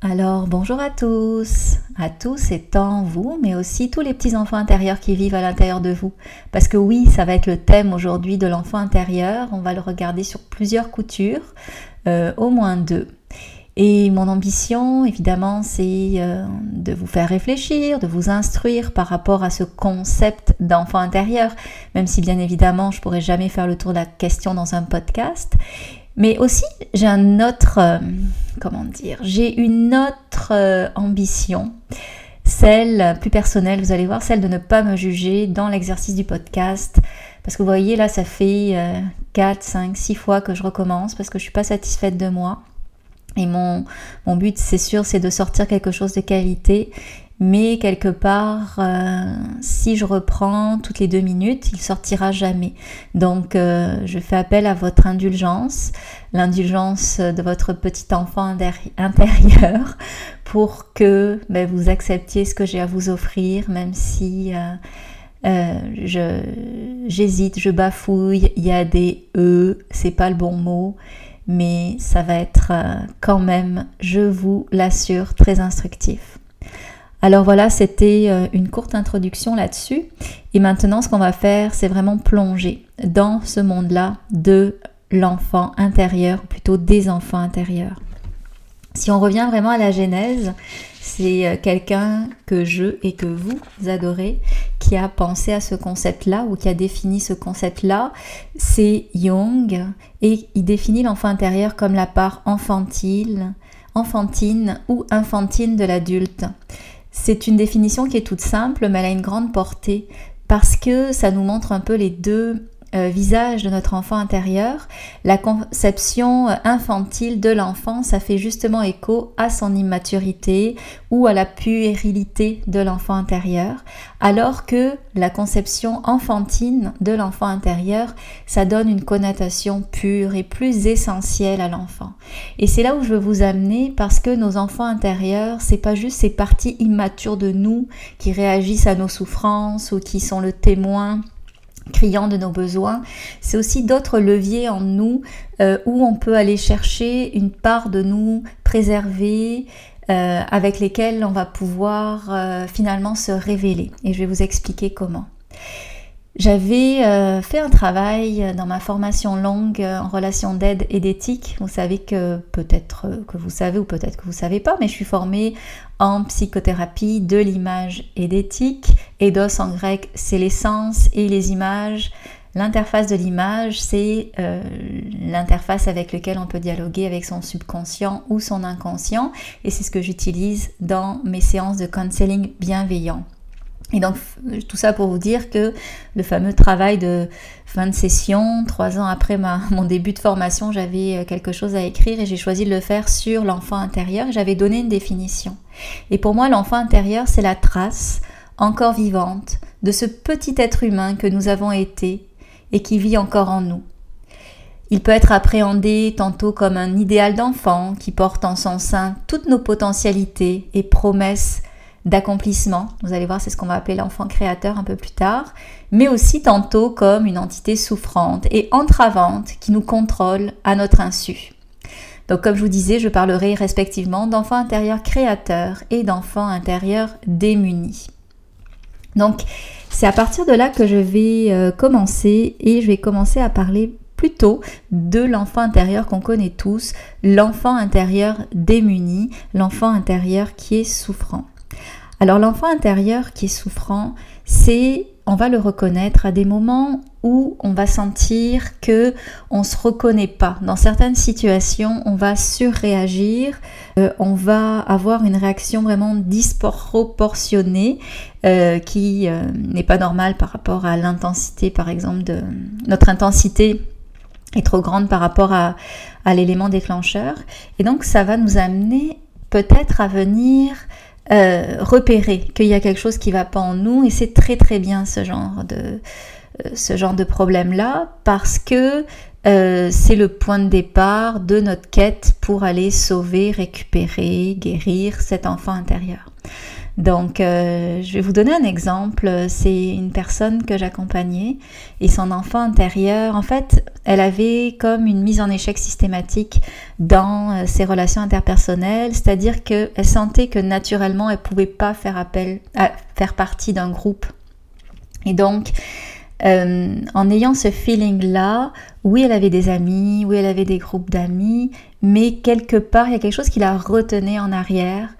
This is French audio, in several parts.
Alors bonjour à tous, à tous étant vous, mais aussi tous les petits enfants intérieurs qui vivent à l'intérieur de vous. Parce que oui, ça va être le thème aujourd'hui de l'enfant intérieur. On va le regarder sur plusieurs coutures, euh, au moins deux. Et mon ambition, évidemment, c'est euh, de vous faire réfléchir, de vous instruire par rapport à ce concept d'enfant intérieur, même si bien évidemment, je pourrais jamais faire le tour de la question dans un podcast. Mais aussi, j'ai un autre, euh, comment dire, j'ai une autre euh, ambition, celle plus personnelle, vous allez voir, celle de ne pas me juger dans l'exercice du podcast. Parce que vous voyez, là, ça fait 4, 5, 6 fois que je recommence parce que je ne suis pas satisfaite de moi. Et mon but, c'est sûr, c'est de sortir quelque chose de qualité mais quelque part, euh, si je reprends toutes les deux minutes, il sortira jamais. Donc, euh, je fais appel à votre indulgence, l'indulgence de votre petit enfant intérieur, pour que ben, vous acceptiez ce que j'ai à vous offrir, même si euh, je j'hésite, je bafouille, il y a des e, c'est pas le bon mot. Mais ça va être quand même, je vous l'assure, très instructif. Alors voilà, c'était euh, une courte introduction là-dessus. Et maintenant, ce qu'on va faire, c'est vraiment plonger dans ce monde-là de l'enfant intérieur, ou plutôt des enfants intérieurs. Si on revient vraiment à la Genèse, c'est euh, quelqu'un que je et que vous adorez qui a pensé à ce concept-là ou qui a défini ce concept-là. C'est Jung et il définit l'enfant intérieur comme la part enfantile, enfantine ou infantine de l'adulte. C'est une définition qui est toute simple, mais elle a une grande portée parce que ça nous montre un peu les deux euh, visage de notre enfant intérieur, la conception euh, infantile de l'enfant, ça fait justement écho à son immaturité ou à la puérilité de l'enfant intérieur, alors que la conception enfantine de l'enfant intérieur, ça donne une connotation pure et plus essentielle à l'enfant. Et c'est là où je veux vous amener parce que nos enfants intérieurs, c'est pas juste ces parties immatures de nous qui réagissent à nos souffrances ou qui sont le témoin criant de nos besoins, c'est aussi d'autres leviers en nous euh, où on peut aller chercher une part de nous préservée, euh, avec lesquels on va pouvoir euh, finalement se révéler. Et je vais vous expliquer comment. J'avais euh, fait un travail dans ma formation longue euh, en relation d'aide et d'éthique. Vous savez que peut-être euh, que vous savez ou peut-être que vous savez pas, mais je suis formée en psychothérapie de l'image et d'éthique. Eidos en grec, c'est l'essence et les images. L'interface de l'image, c'est l'interface avec laquelle on peut dialoguer avec son subconscient ou son inconscient. Et c'est ce que j'utilise dans mes séances de counseling bienveillant. Et donc tout ça pour vous dire que le fameux travail de fin de session, trois ans après mon début de formation, j'avais euh, quelque chose à écrire et j'ai choisi de le faire sur l'enfant intérieur. J'avais donné une définition. Et pour moi, l'enfant intérieur, c'est la trace encore vivante de ce petit être humain que nous avons été et qui vit encore en nous. Il peut être appréhendé tantôt comme un idéal d'enfant qui porte en son sein toutes nos potentialités et promesses d'accomplissement. Vous allez voir, c'est ce qu'on va appeler l'enfant créateur un peu plus tard, mais aussi tantôt comme une entité souffrante et entravante qui nous contrôle à notre insu. Donc comme je vous disais, je parlerai respectivement d'enfant intérieur créateur et d'enfant intérieur démuni. Donc c'est à partir de là que je vais euh, commencer et je vais commencer à parler plutôt de l'enfant intérieur qu'on connaît tous, l'enfant intérieur démuni, l'enfant intérieur qui est souffrant. Alors l'enfant intérieur qui est souffrant, c'est on va le reconnaître à des moments où on va sentir que on se reconnaît pas. Dans certaines situations, on va surréagir, euh, on va avoir une réaction vraiment disproportionnée euh, qui euh, n'est pas normale par rapport à l'intensité, par exemple, de notre intensité est trop grande par rapport à, à l'élément déclencheur. Et donc ça va nous amener peut-être à venir euh, repérer qu'il y a quelque chose qui va pas en nous et c'est très très bien ce genre de euh, ce genre de problème là parce que euh, c'est le point de départ de notre quête pour aller sauver, récupérer, guérir cet enfant intérieur. Donc, euh, je vais vous donner un exemple. C'est une personne que j'accompagnais et son enfant intérieur, en fait, elle avait comme une mise en échec systématique dans euh, ses relations interpersonnelles, c'est-à-dire qu'elle sentait que naturellement, elle pouvait pas faire appel à faire partie d'un groupe. Et donc, euh, en ayant ce feeling-là, oui, elle avait des amis, oui, elle avait des groupes d'amis, mais quelque part, il y a quelque chose qui la retenait en arrière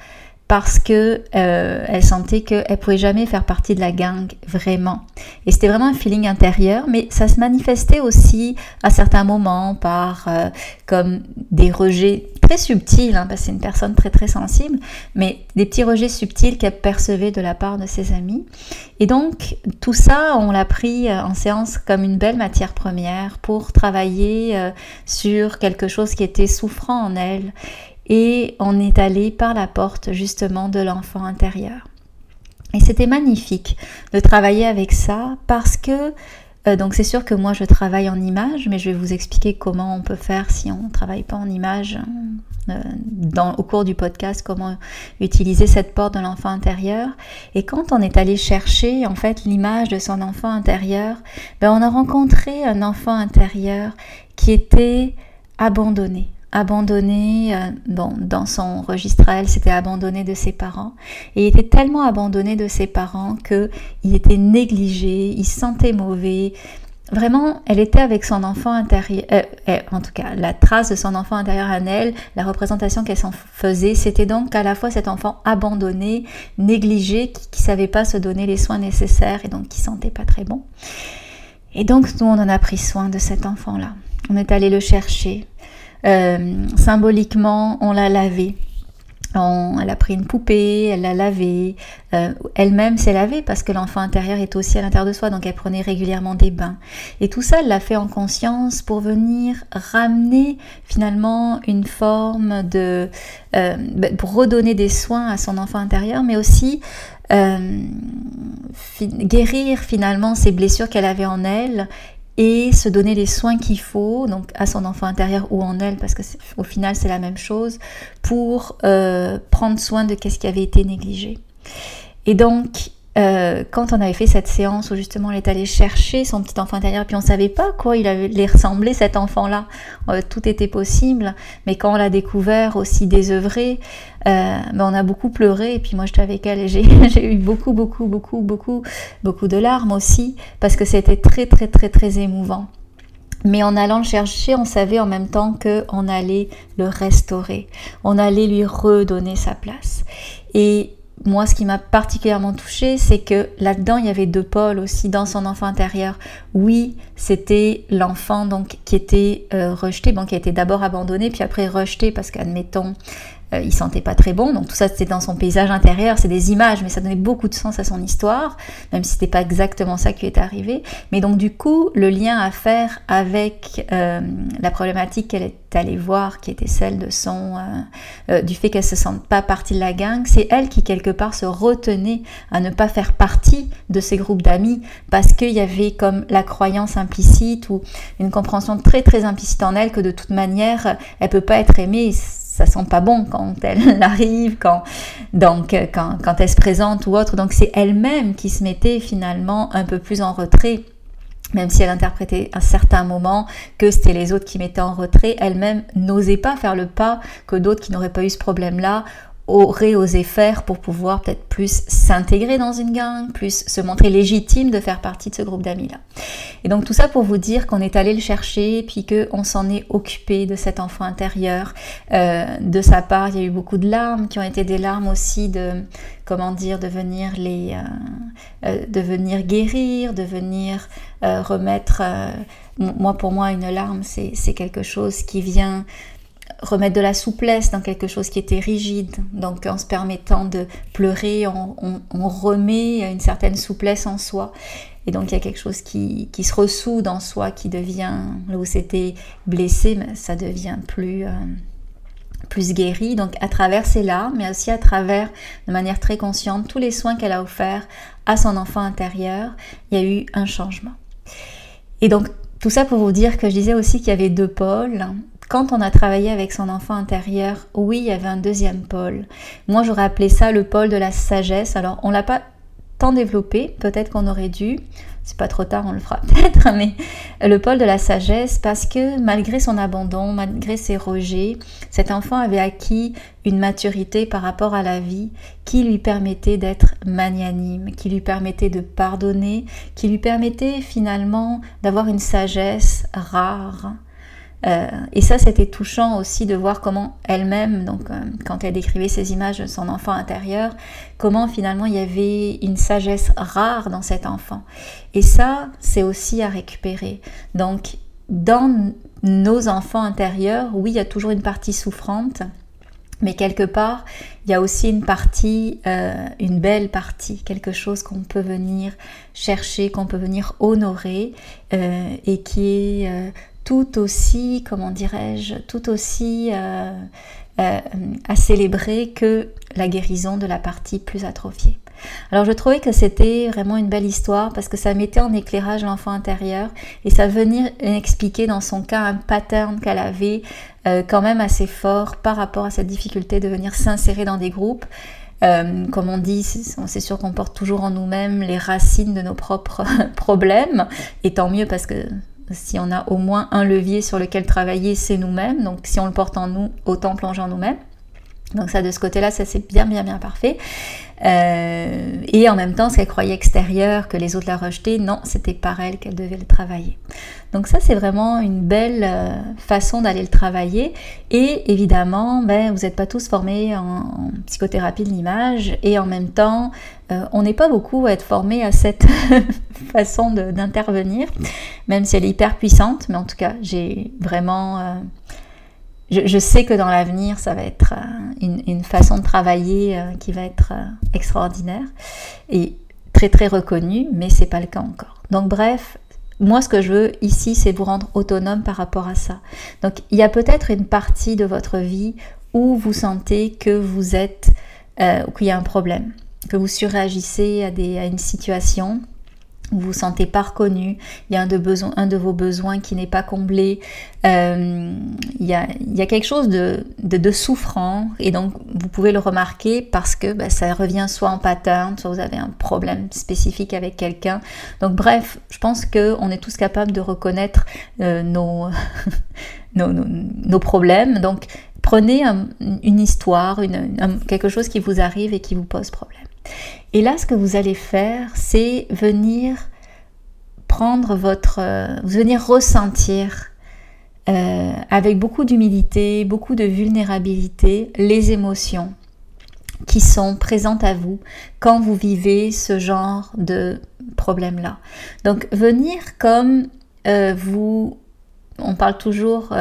parce que euh, elle sentait qu'elle pouvait jamais faire partie de la gang vraiment. Et c'était vraiment un feeling intérieur, mais ça se manifestait aussi à certains moments par euh, comme des rejets très subtils, hein, parce que c'est une personne très très sensible, mais des petits rejets subtils qu'elle percevait de la part de ses amis. Et donc tout ça, on l'a pris euh, en séance comme une belle matière première pour travailler sur quelque chose qui était souffrant en elle et on est allé par la porte justement de l'enfant intérieur. Et c'était magnifique de travailler avec ça parce que euh, donc c'est sûr que moi je travaille en image, mais je vais vous expliquer comment on peut faire si on ne travaille pas en image euh, dans, au cours du podcast, comment utiliser cette porte de l'enfant intérieur. Et quand on est allé chercher en fait l'image de son enfant intérieur, ben, on a rencontré un enfant intérieur qui était abandonné, abandonné, euh, bon, dans son registre elle, c'était abandonné de ses parents. Et il était tellement abandonné de ses parents que il était négligé, il se sentait mauvais. Vraiment, elle était avec son enfant intérieur, euh, euh, en tout cas, la trace de son enfant intérieur en elle, la représentation qu'elle s'en faisait, c'était donc à la fois cet enfant abandonné, négligé, qui, qui savait pas se donner les soins nécessaires et donc qui sentait pas très bon. Et donc, nous, on en a pris soin de cet enfant-là. On est allé le chercher. Euh, symboliquement, on l'a lavé. elle a pris une poupée, elle l'a lavée, euh, elle-même s'est lavée parce que l'enfant intérieur est aussi à l'intérieur de soi, donc elle prenait régulièrement des bains. Et tout ça, elle l'a fait en conscience pour venir ramener finalement une forme de... Euh, ben, pour redonner des soins à son enfant intérieur, mais aussi guérir finalement ces blessures qu'elle avait en elle et se donner les soins qu'il faut, donc à son enfant intérieur ou en elle, parce que au final c'est la même chose, pour euh, prendre soin de ce qui avait été négligé. Et donc euh, quand on avait fait cette séance où justement elle est allée chercher son petit enfant intérieur, puis on savait pas quoi il allait ressembler cet enfant-là, euh, tout était possible, mais quand on l'a découvert aussi désœuvré, euh, ben on a beaucoup pleuré, et puis moi j'étais avec elle et j'ai eu beaucoup, beaucoup, beaucoup, beaucoup, beaucoup de larmes aussi, parce que c'était très, très, très, très émouvant. Mais en allant le chercher, on savait en même temps qu'on allait le restaurer, on allait lui redonner sa place. Et moi, ce qui m'a particulièrement touchée, c'est que là-dedans, il y avait deux pôles aussi dans son enfant intérieur. Oui, c'était l'enfant donc qui était euh, rejeté, bon, qui a été d'abord abandonné, puis après rejeté parce qu'admettons, euh, il sentait pas très bon. Donc tout ça c'était dans son paysage intérieur, c'est des images, mais ça donnait beaucoup de sens à son histoire, même si c'était pas exactement ça qui est arrivé. Mais donc du coup, le lien à faire avec euh, la problématique qu'elle est allée voir, qui était celle de son, euh, du fait qu'elle se sente pas partie de la gang, c'est elle qui quelque part se retenait à ne pas faire partie de ces groupes d'amis parce qu'il y avait comme la croyance implicite ou une compréhension très très implicite en elle que de toute manière elle peut pas être aimée ça sent pas bon quand elle arrive, quand, donc, quand, quand elle se présente ou autre. Donc c'est elle-même qui se mettait finalement un peu plus en retrait même si elle interprétait à certains moments que c'était les autres qui mettaient en retrait, elle-même n'osait pas faire le pas que d'autres qui n'auraient pas eu ce problème-là aurait osé faire pour pouvoir peut-être plus s'intégrer dans une gang, plus se montrer légitime de faire partie de ce groupe d'amis-là. Et donc tout ça pour vous dire qu'on est allé le chercher, puis qu'on s'en est occupé de cet enfant intérieur. Euh, de sa part, il y a eu beaucoup de larmes qui ont été des larmes aussi de, comment dire, de venir les, euh, euh, de venir guérir, de venir remettre. moi, pour moi, une larme, c'est quelque chose qui vient remettre de la souplesse dans quelque chose qui était rigide. Donc en se permettant de pleurer, on, remet une certaine souplesse en soi. Et donc il y a quelque chose qui, se ressoude en soi, qui devient, là où c'était blessé, mais ça devient plus, euh, plus guéri. Donc à travers ces larmes, mais aussi à travers, de manière très consciente, tous les soins qu'elle a offerts à son enfant intérieur, il y a eu un changement. Et donc tout ça pour vous dire que je disais aussi qu'il y avait deux pôles quand on a travaillé avec son enfant intérieur, oui, il y avait un deuxième pôle. Moi, j'aurais appelé ça le pôle de la sagesse. Alors, on l'a pas tant développé, peut-être qu'on aurait dû c'est pas trop tard, on le fera peut-être, mais le pôle de la sagesse, parce que malgré son abandon, malgré ses rejets, cet enfant avait acquis une maturité par rapport à la vie qui lui permettait d'être magnanime, qui lui permettait de pardonner, qui lui permettait finalement d'avoir une sagesse rare, euh, et ça, c'était touchant aussi de voir comment elle-même, donc euh, quand elle décrivait ces images de son enfant intérieur, comment finalement il y avait une sagesse rare dans cet enfant. Et ça, c'est aussi à récupérer. Donc, dans nos enfants intérieurs, oui, il y a toujours une partie souffrante, mais quelque part, il y a aussi une partie, euh, une belle partie, quelque chose qu'on peut venir chercher, qu'on peut venir honorer et qui est tout aussi, comment dirais-je, tout aussi euh, euh, à célébrer que la guérison de la partie plus atrophiée. Alors je trouvais que c'était vraiment une belle histoire parce que ça mettait en éclairage l'enfant intérieur et ça venait expliquer dans son cas un pattern qu'elle avait euh, quand même assez fort par rapport à cette difficulté de venir s'insérer dans des groupes. comme on dit, c'est sûr qu'on porte toujours en nous-mêmes les racines de nos propres problèmes, et tant mieux parce que si on a au moins un levier sur lequel travailler, c'est nous-mêmes. Donc si on le porte en nous, autant plonger en nous-mêmes. Donc ça de ce côté-là, ça c'est bien bien bien parfait. Euh, et en même temps, ce qu'elle croyait extérieur, que les autres la rejetaient, non, c'était par elle qu'elle devait le travailler. Donc ça, c'est vraiment une belle euh, façon d'aller le travailler. Et évidemment, ben, vous n'êtes pas tous formés en, psychothérapie de l'image. Et en même temps, euh, on n'est pas beaucoup à être formés à cette façon d'intervenir, même si elle est hyper puissante. Mais en tout cas, j'ai vraiment je, sais que dans l'avenir, ça va être euh, une, façon de travailler euh, qui va être euh, extraordinaire et très très reconnue, mais c'est pas le cas encore. Donc bref, moi ce que je veux ici, c'est vous rendre autonome par rapport à ça. Donc il y a peut-être une partie de votre vie où vous sentez que vous êtes, qu'il y a un problème, que vous surréagissez à, des, à une situation vous vous sentez pas reconnu, il y a un de, un de vos besoins qui n'est pas comblé, euh, il, y a, quelque chose de, souffrant et donc vous pouvez le remarquer parce que bah, ça revient soit en pattern, soit vous avez un problème spécifique avec quelqu'un. Donc bref, je pense qu'on est tous capables de reconnaître euh, nos, nos, problèmes. Donc prenez une histoire, quelque chose qui vous arrive et qui vous pose problème. Et là, ce que vous allez faire, c'est venir prendre votre, euh, venir ressentir euh, avec beaucoup d'humilité, beaucoup de vulnérabilité, les émotions qui sont présentes à vous quand vous vivez ce genre de problème-là. Donc venir comme euh, vous on parle toujours,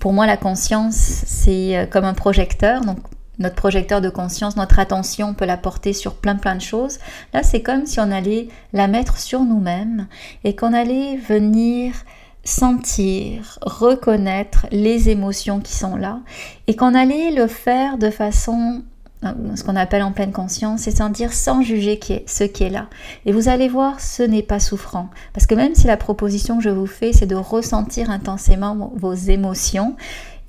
pour moi la conscience c'est comme un projecteur, donc notre projecteur de conscience, notre attention peut la porter sur plein plein de choses. Là, c'est comme si on allait la mettre sur nous-mêmes et qu'on allait venir sentir, reconnaître les émotions qui sont là et qu'on allait le faire de façon euh, ce qu'on appelle en pleine conscience, c'est-à-dire sans juger qui est, ce qui est là. Et vous allez voir, ce n'est pas souffrant. Parce que même si la proposition que je vous fais, c'est de ressentir intensément vos émotions,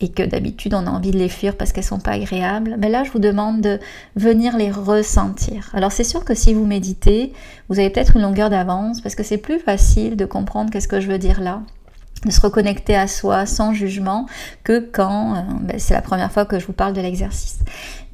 et que d'habitude on a envie de les fuir parce qu'elles sont pas agréables, mais là je vous demande de venir les ressentir. Alors c'est sûr que si vous méditez, vous avez peut-être une longueur d'avance parce que c'est plus facile de comprendre qu'est-ce que je veux dire là de se reconnecter à soi sans jugement que quand euh, ben, c'est la première fois que je vous parle de l'exercice.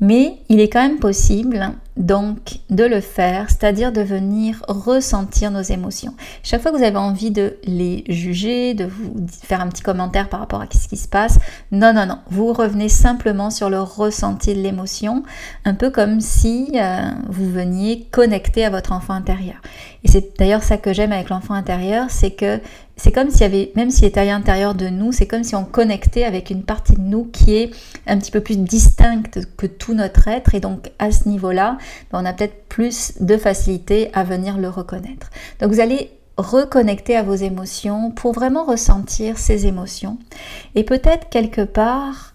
Mais il est quand même possible donc de le faire, c'est-à-dire de venir ressentir nos émotions. Chaque fois que vous avez envie de les juger, de vous faire un petit commentaire par rapport à ce qui se passe, non, non, non, vous revenez simplement sur le ressenti de l'émotion, un peu comme si euh, vous veniez connecter à votre enfant intérieur. Et c'est d'ailleurs ça que j'aime avec l'enfant intérieur, c'est que c'est comme s'il y avait, même s'il est à l'intérieur de nous, c'est comme si on connectait avec une partie de nous qui est un petit peu plus distincte que tout notre être. Et donc à ce niveau-là, ben, on a peut-être plus de facilité à venir le reconnaître. Donc vous allez reconnecter à vos émotions pour vraiment ressentir ces émotions. Et peut-être quelque part,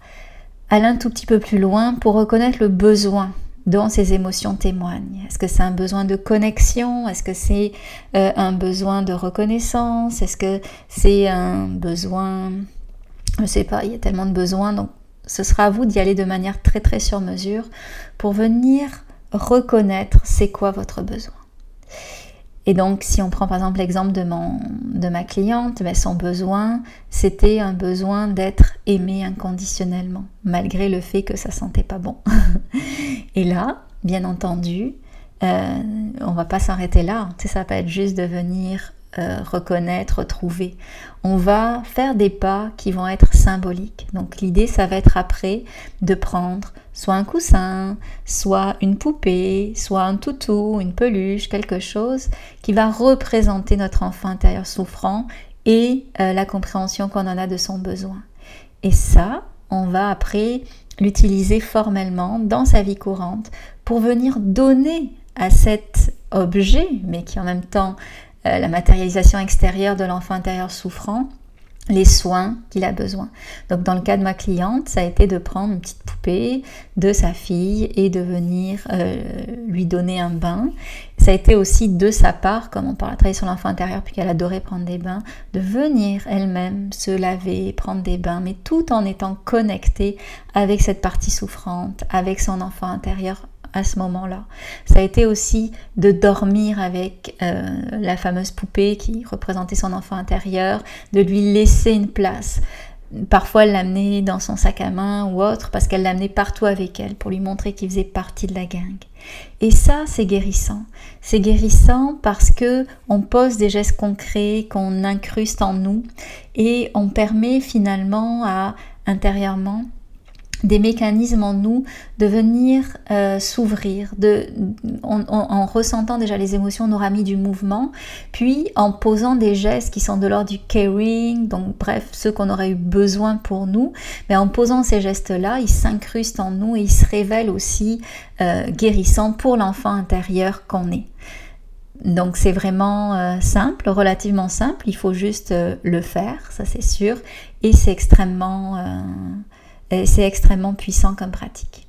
aller un tout petit peu plus loin pour reconnaître le besoin dont ces émotions témoignent. Est-ce que c'est un besoin de connexion? Est-ce que c'est euh, un besoin de reconnaissance? Est-ce que c'est un besoin? Je sais pas, il y a tellement de besoins, donc ce sera à vous d'y aller de manière très très sur mesure pour venir reconnaître c'est quoi votre besoin. Et donc, si on prend par exemple l'exemple de, de ma cliente, ben, son besoin, c'était un besoin d'être aimé inconditionnellement, malgré le fait que ça sentait pas bon. Et là, bien entendu, euh, on va pas s'arrêter là. Tu ça peut être juste de venir euh, reconnaître, trouver. On va faire des pas qui vont être symboliques. Donc l'idée, ça va être après de prendre soit un coussin, soit une poupée, soit un toutou, une peluche, quelque chose qui va représenter notre enfant intérieur souffrant et euh, la compréhension qu'on en a de son besoin. Et ça, on va après l'utiliser formellement dans sa vie courante pour venir donner à cet objet, mais qui en même temps euh, la matérialisation extérieure de l'enfant intérieur souffrant, les soins qu'il a besoin. Donc dans le cas de ma cliente, ça a été de prendre une petite poupée de sa fille et de venir euh, lui donner un bain. Ça a été aussi de sa part, comme on parle travailler sur l'enfant intérieur, puis qu'elle adorait prendre des bains, de venir elle-même se laver, prendre des bains, mais tout en étant connectée avec cette partie souffrante, avec son enfant intérieur à ce moment-là. Ça a été aussi de dormir avec euh, la fameuse poupée qui représentait son enfant intérieur, de lui laisser une place. Parfois, l'amenait dans son sac à main ou autre parce qu'elle l'amenait partout avec elle pour lui montrer qu'il faisait partie de la gang. Et ça, c'est guérissant. C'est guérissant parce que on pose des gestes concrets qu'on incruste en nous et on permet finalement à intérieurement des mécanismes en nous de venir euh, s'ouvrir, de, en, ressentant déjà les émotions, on aura mis du mouvement, puis en posant des gestes qui sont de l'ordre du caring, donc bref, ceux qu'on aurait eu besoin pour nous, mais en posant ces gestes-là, ils s'incrustent en nous et ils se révèlent aussi euh, guérissants pour l'enfant intérieur qu'on est. Donc c'est vraiment euh, simple, relativement simple, il faut juste le faire, ça c'est sûr, et c'est extrêmement c'est extrêmement puissant comme pratique.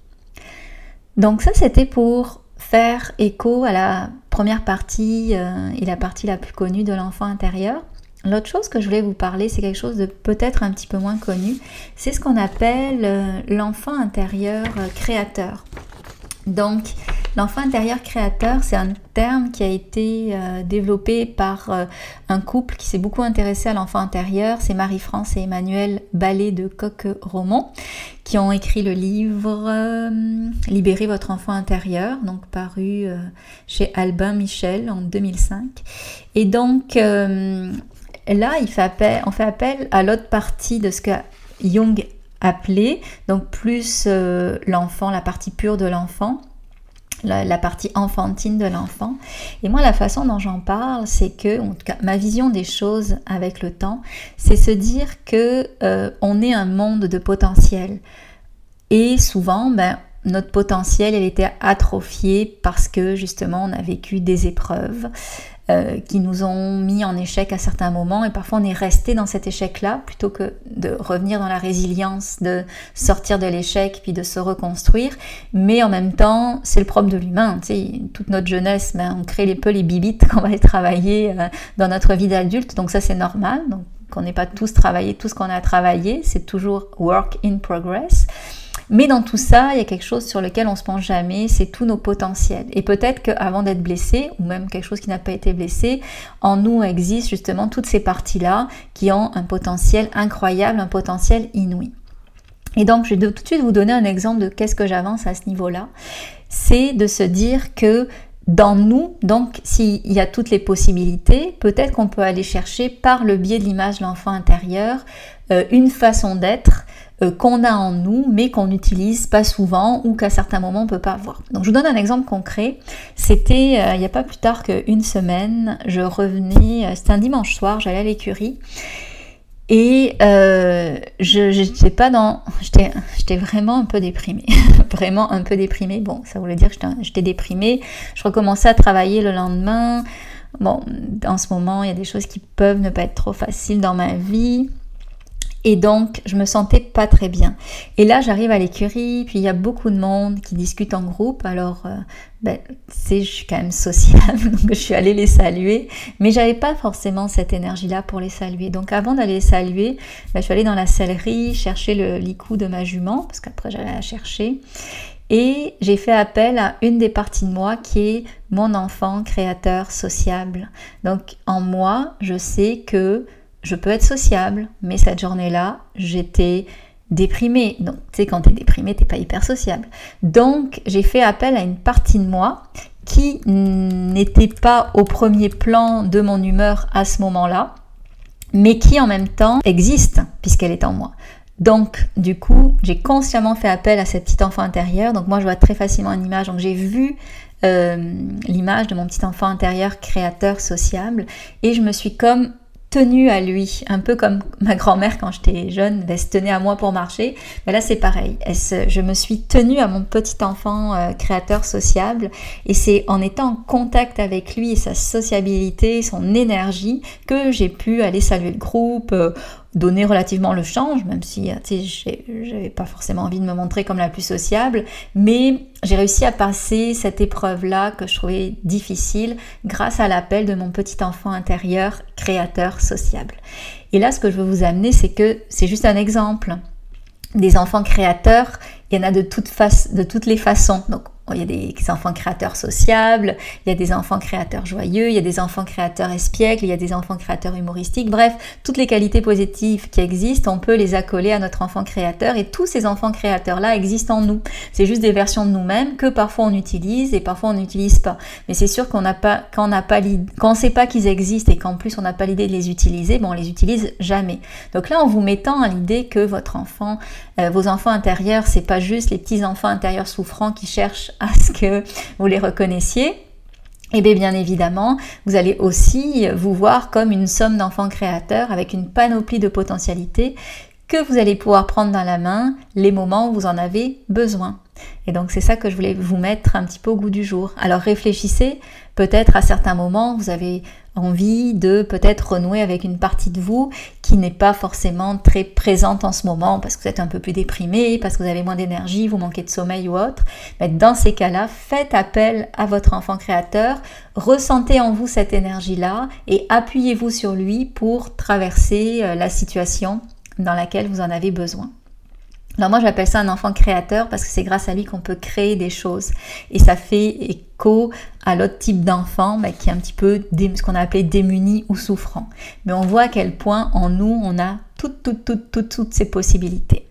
Donc ça, c'était pour faire écho à la première partie euh, et la partie la plus connue de l'enfant intérieur. L'autre chose que je voulais vous parler, c'est quelque chose de peut-être un petit peu moins connu. C'est ce qu'on appelle euh, l'enfant intérieur euh, créateur. Donc, l'enfant intérieur créateur, c'est un terme qui a été euh, développé par euh, un couple qui s'est beaucoup intéressé à l'enfant intérieur. C'est Marie-France et Emmanuel Ballet de Coq-Romont qui ont écrit le livre euh, Libérez votre enfant intérieur, donc paru chez Albin Michel en 2005. Et donc, là, on fait appel à l'autre partie de ce que Jung appelé, donc plus euh, l'enfant, la partie pure de l'enfant, la, partie enfantine de l'enfant. Et moi, la façon dont j'en parle, c'est que, en tout cas, ma vision des choses avec le temps, c'est se dire que euh, on est un monde de potentiel. Et souvent, ben, notre potentiel, elle était atrophié parce que justement, on a vécu des épreuves. Euh, qui nous ont mis en échec à certains moments et parfois on est resté dans cet échec-là plutôt que de revenir dans la résilience, de sortir de l'échec puis de se reconstruire. Mais en même temps, c'est le propre de l'humain. Toute notre jeunesse, ben, on crée les peu les bibites qu'on va aller travailler euh, dans notre vie d'adulte, donc ça c'est normal. Donc qu'on n'ait pas tous travaillé tout ce qu'on a travaillé, c'est toujours work in progress. Mais dans tout ça, il y a quelque chose sur lequel on se penche jamais, c'est tous nos potentiels. Et peut-être qu'avant d'être blessé, ou même quelque chose qui n'a pas été blessé, en nous existent justement toutes ces parties-là qui ont un potentiel incroyable, un potentiel inouï. Et donc, je vais tout de suite vous donner un exemple de qu'est-ce que j'avance à ce niveau-là. C'est de se dire que dans nous, donc s'il y a toutes les possibilités, peut-être qu'on peut aller chercher par le biais de l'image de l'enfant intérieur euh, une façon d'être qu'on a en nous, mais qu'on n'utilise pas souvent ou qu'à certains moments on peut pas avoir. Donc je vous donne un exemple concret. C'était euh, il n'y a pas plus tard qu'une semaine, je revenais, euh, c'était un dimanche soir, j'allais à l'écurie. Et je n'étais pas dans. J'étais vraiment un peu déprimée. vraiment un peu déprimée. Bon, ça voulait dire que j'étais déprimée. Je recommençais à travailler le lendemain. Bon, en ce moment, il y a des choses qui peuvent ne pas être trop faciles dans ma vie. Et donc, je me sentais pas très bien. Et là, j'arrive à l'écurie, puis il y a beaucoup de monde qui discute en groupe. Alors, euh, ben, je suis quand même sociable, donc je suis allée les saluer. Mais j'avais pas forcément cette énergie-là pour les saluer. Donc, avant d'aller les saluer, ben, je suis allée dans la sellerie chercher le licou de ma jument, parce qu'après, j'allais la chercher. Et j'ai fait appel à une des parties de moi qui est mon enfant créateur sociable. Donc, en moi, je sais que je peux être sociable, mais cette journée-là, j'étais déprimée. Donc, tu sais, quand tu es déprimé, t'es pas hyper sociable. Donc, j'ai fait appel à une partie de moi qui n'était pas au premier plan de mon humeur à ce moment-là, mais qui en même temps existe puisqu'elle est en moi. Donc, du coup, j'ai consciemment fait appel à cette petite enfant intérieur. Donc, moi, je vois très facilement une image. Donc, j'ai vu euh, l'image de mon petit enfant intérieur créateur sociable et je me suis comme tenu à lui, un peu comme ma grand-mère quand j'étais jeune, elle se tenait à moi pour marcher. Mais là c'est pareil, je me suis tenue à mon petit enfant euh, créateur sociable et c'est en étant en contact avec lui et sa sociabilité, son énergie que j'ai pu aller saluer le groupe, euh, donner relativement le change, même si j'avais pas forcément envie de me montrer comme la plus sociable, mais j'ai réussi à passer cette épreuve-là que je trouvais difficile grâce à l'appel de mon petit enfant intérieur créateur sociable. Et là, ce que je veux vous amener, c'est que c'est juste un exemple. Des enfants créateurs, il y en a de, toutes, de toutes les façons. Il y a des enfants créateurs sociables, il y a des enfants créateurs joyeux, il y a des enfants créateurs espiègles, il y a des enfants créateurs humoristiques. Bref, toutes les qualités positives qui existent, on peut les accoler à notre enfant créateur et tous ces enfants créateurs-là existent en nous. C'est juste des versions de nous-mêmes que parfois on utilise et parfois on n'utilise pas. Mais c'est sûr qu'on n'a pas, quand on n'a pas quand on sait pas qu'ils existent et qu'en plus on n'a pas l'idée de les utiliser, bon, on les utilise jamais. Donc là, en vous mettant à l'idée que votre enfant, euh, vos enfants intérieurs, c'est pas juste les petits enfants intérieurs souffrants qui cherchent à ce que vous les reconnaissiez. Et bien, bien évidemment, vous allez aussi vous voir comme une somme d'enfants créateurs avec une panoplie de potentialités vous allez pouvoir prendre dans la main les moments où vous en avez besoin. Et donc c'est ça que je voulais vous mettre un petit peu au goût du jour. Alors réfléchissez, peut-être à certains moments vous avez envie de peut-être renouer avec une partie de vous qui n'est pas forcément très présente en ce moment parce que vous êtes un peu plus déprimé, parce que vous avez moins d'énergie, vous manquez de sommeil ou autre. Mais dans ces cas-là, faites appel à votre enfant créateur, ressentez en vous cette énergie-là et appuyez-vous sur lui pour traverser euh, la situation dans laquelle vous en avez besoin. Alors moi j'appelle ça un enfant créateur parce que c'est grâce à lui qu'on peut créer des choses. Et ça fait écho à l'autre type d'enfant bah, qui est un petit peu ce qu'on a appelé démuni ou souffrant. Mais on voit à quel point en nous on a toutes, toutes, toutes, toutes, toutes ces possibilités.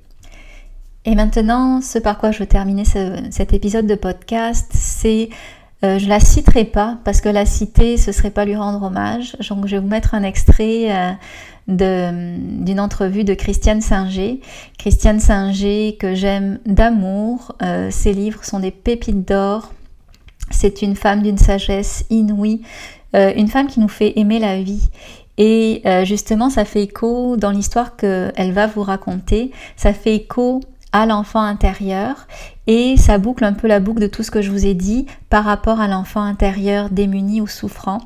Et maintenant, ce par quoi je veux terminer cet épisode de podcast, c'est euh, je la citerai pas parce que la citer, ce serait pas lui rendre hommage. Donc je vais vous mettre un extrait euh, d'une entrevue de Christiane Singer. Christiane Singer que j'aime d'amour. Euh, ses livres sont des pépites d'or. C'est une femme d'une sagesse inouïe, une femme qui nous fait aimer la vie. Et justement, ça fait écho dans l'histoire qu'elle va vous raconter, ça fait écho à l'enfant intérieur et ça boucle un peu la boucle de tout ce que je vous ai dit par rapport à l'enfant intérieur démuni ou souffrant,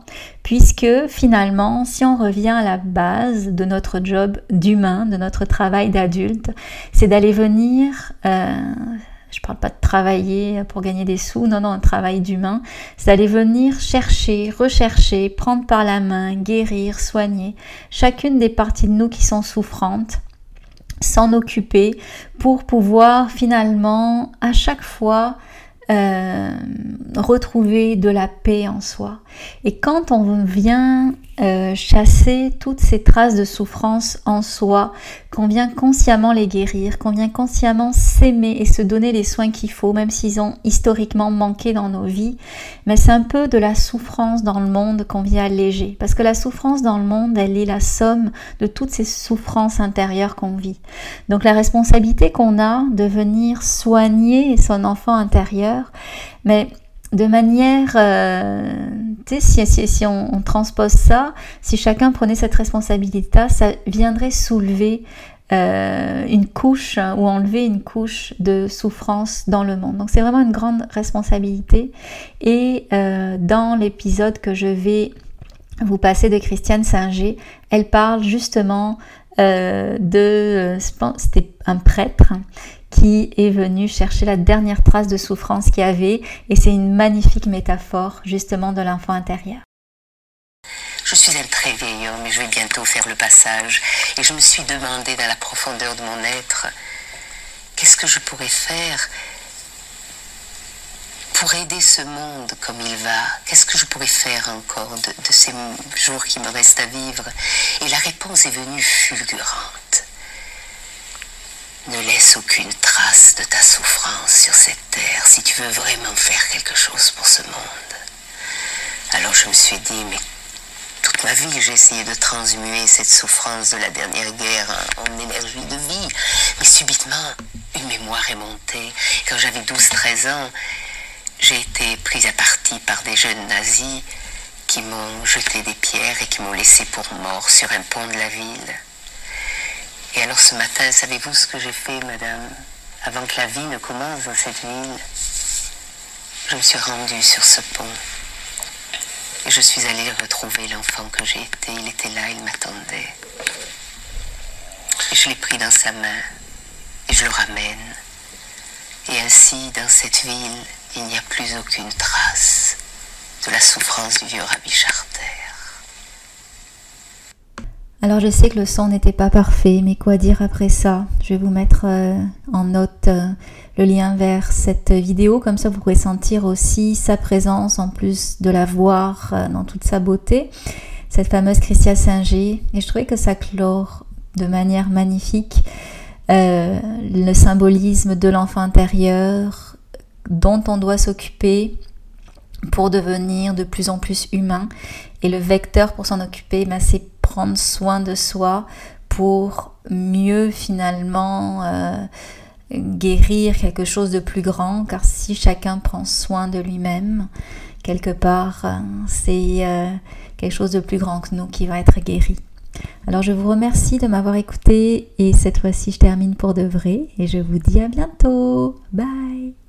puisque finalement, si on revient à la base de notre job d'humain, de notre travail d'adulte, c'est d'aller venir... Euh, je parle pas de travailler pour gagner des sous, non, non, un travail d'humain, c'est d'aller venir chercher, rechercher, prendre par la main, guérir, soigner chacune des parties de nous qui sont souffrantes s'en occuper pour pouvoir finalement à chaque fois euh, retrouver de la paix en soi. Et quand on vient euh, chasser toutes ces traces de souffrance en soi, qu'on vient consciemment les guérir, qu'on vient consciemment s'aimer et se donner les soins qu'il faut, même s'ils ont historiquement manqué dans nos vies, mais c'est un peu de la souffrance dans le monde qu'on vient alléger. Parce que la souffrance dans le monde, elle est la somme de toutes ces souffrances intérieures qu'on vit. Donc la responsabilité qu'on a de venir soigner son enfant intérieur, mais de manière, euh, si, on, transpose ça, si chacun prenait cette responsabilité, ça viendrait soulever euh, une couche ou enlever une couche de souffrance dans le monde. Donc c'est vraiment une grande responsabilité. Et euh, dans l'épisode que je vais vous passer de Christiane Singer, elle parle justement de, c'était un prêtre qui est venu chercher la dernière trace de souffrance qu'il y avait, et c'est une magnifique métaphore justement de l'enfant intérieur. Je suis un très vieil homme et je vais bientôt faire le passage, et je me suis demandé dans la profondeur de mon être, qu'est-ce que je pourrais faire pour aider ce monde comme il va? Qu'est-ce que je pourrais faire encore de, de, ces jours qui me restent à vivre? Et la réponse est venue fulgurante. Ne laisse aucune trace de ta souffrance sur cette terre si tu veux vraiment faire quelque chose pour ce monde. Alors je me suis dit, mais toute ma vie, j'ai essayé de transmuer cette souffrance de la dernière guerre en, énergie de vie. Mais subitement, une mémoire est montée. Quand j'avais 12-13 ans, j'ai été prise à partie par des jeunes nazis qui m'ont jeté des pierres et qui m'ont laissé pour mort sur un pont de la ville. Et alors ce matin, savez-vous ce que j'ai fait, madame Avant que la vie ne commence dans cette ville, je me suis rendue sur ce pont. Et je suis allée retrouver l'enfant que j'ai été. Il était là, il m'attendait. Et je l'ai pris dans sa main et je le ramène. Et ainsi, dans cette ville, il n'y a plus aucune trace de la souffrance du vieux Rabbi Charter. Alors je sais que le son n'était pas parfait, mais quoi dire après ça? Je vais vous mettre euh, en note euh, le lien vers cette vidéo, comme ça vous pourrez sentir aussi sa présence en plus de la voir euh, dans toute sa beauté, cette fameuse Christia Singer. Et je trouvais que ça clore de manière magnifique le symbolisme de l'enfant intérieur, dont on doit s'occuper pour devenir de plus en plus humain. Et le vecteur pour s'en occuper, ben, c'est prendre soin de soi pour mieux finalement euh, guérir quelque chose de plus grand. Car si chacun prend soin de lui-même, quelque part, euh, c'est euh, quelque chose de plus grand que nous qui va être guéri. Alors je vous remercie de m'avoir écouté et cette fois-ci je termine pour de vrai et je vous dis à bientôt. Bye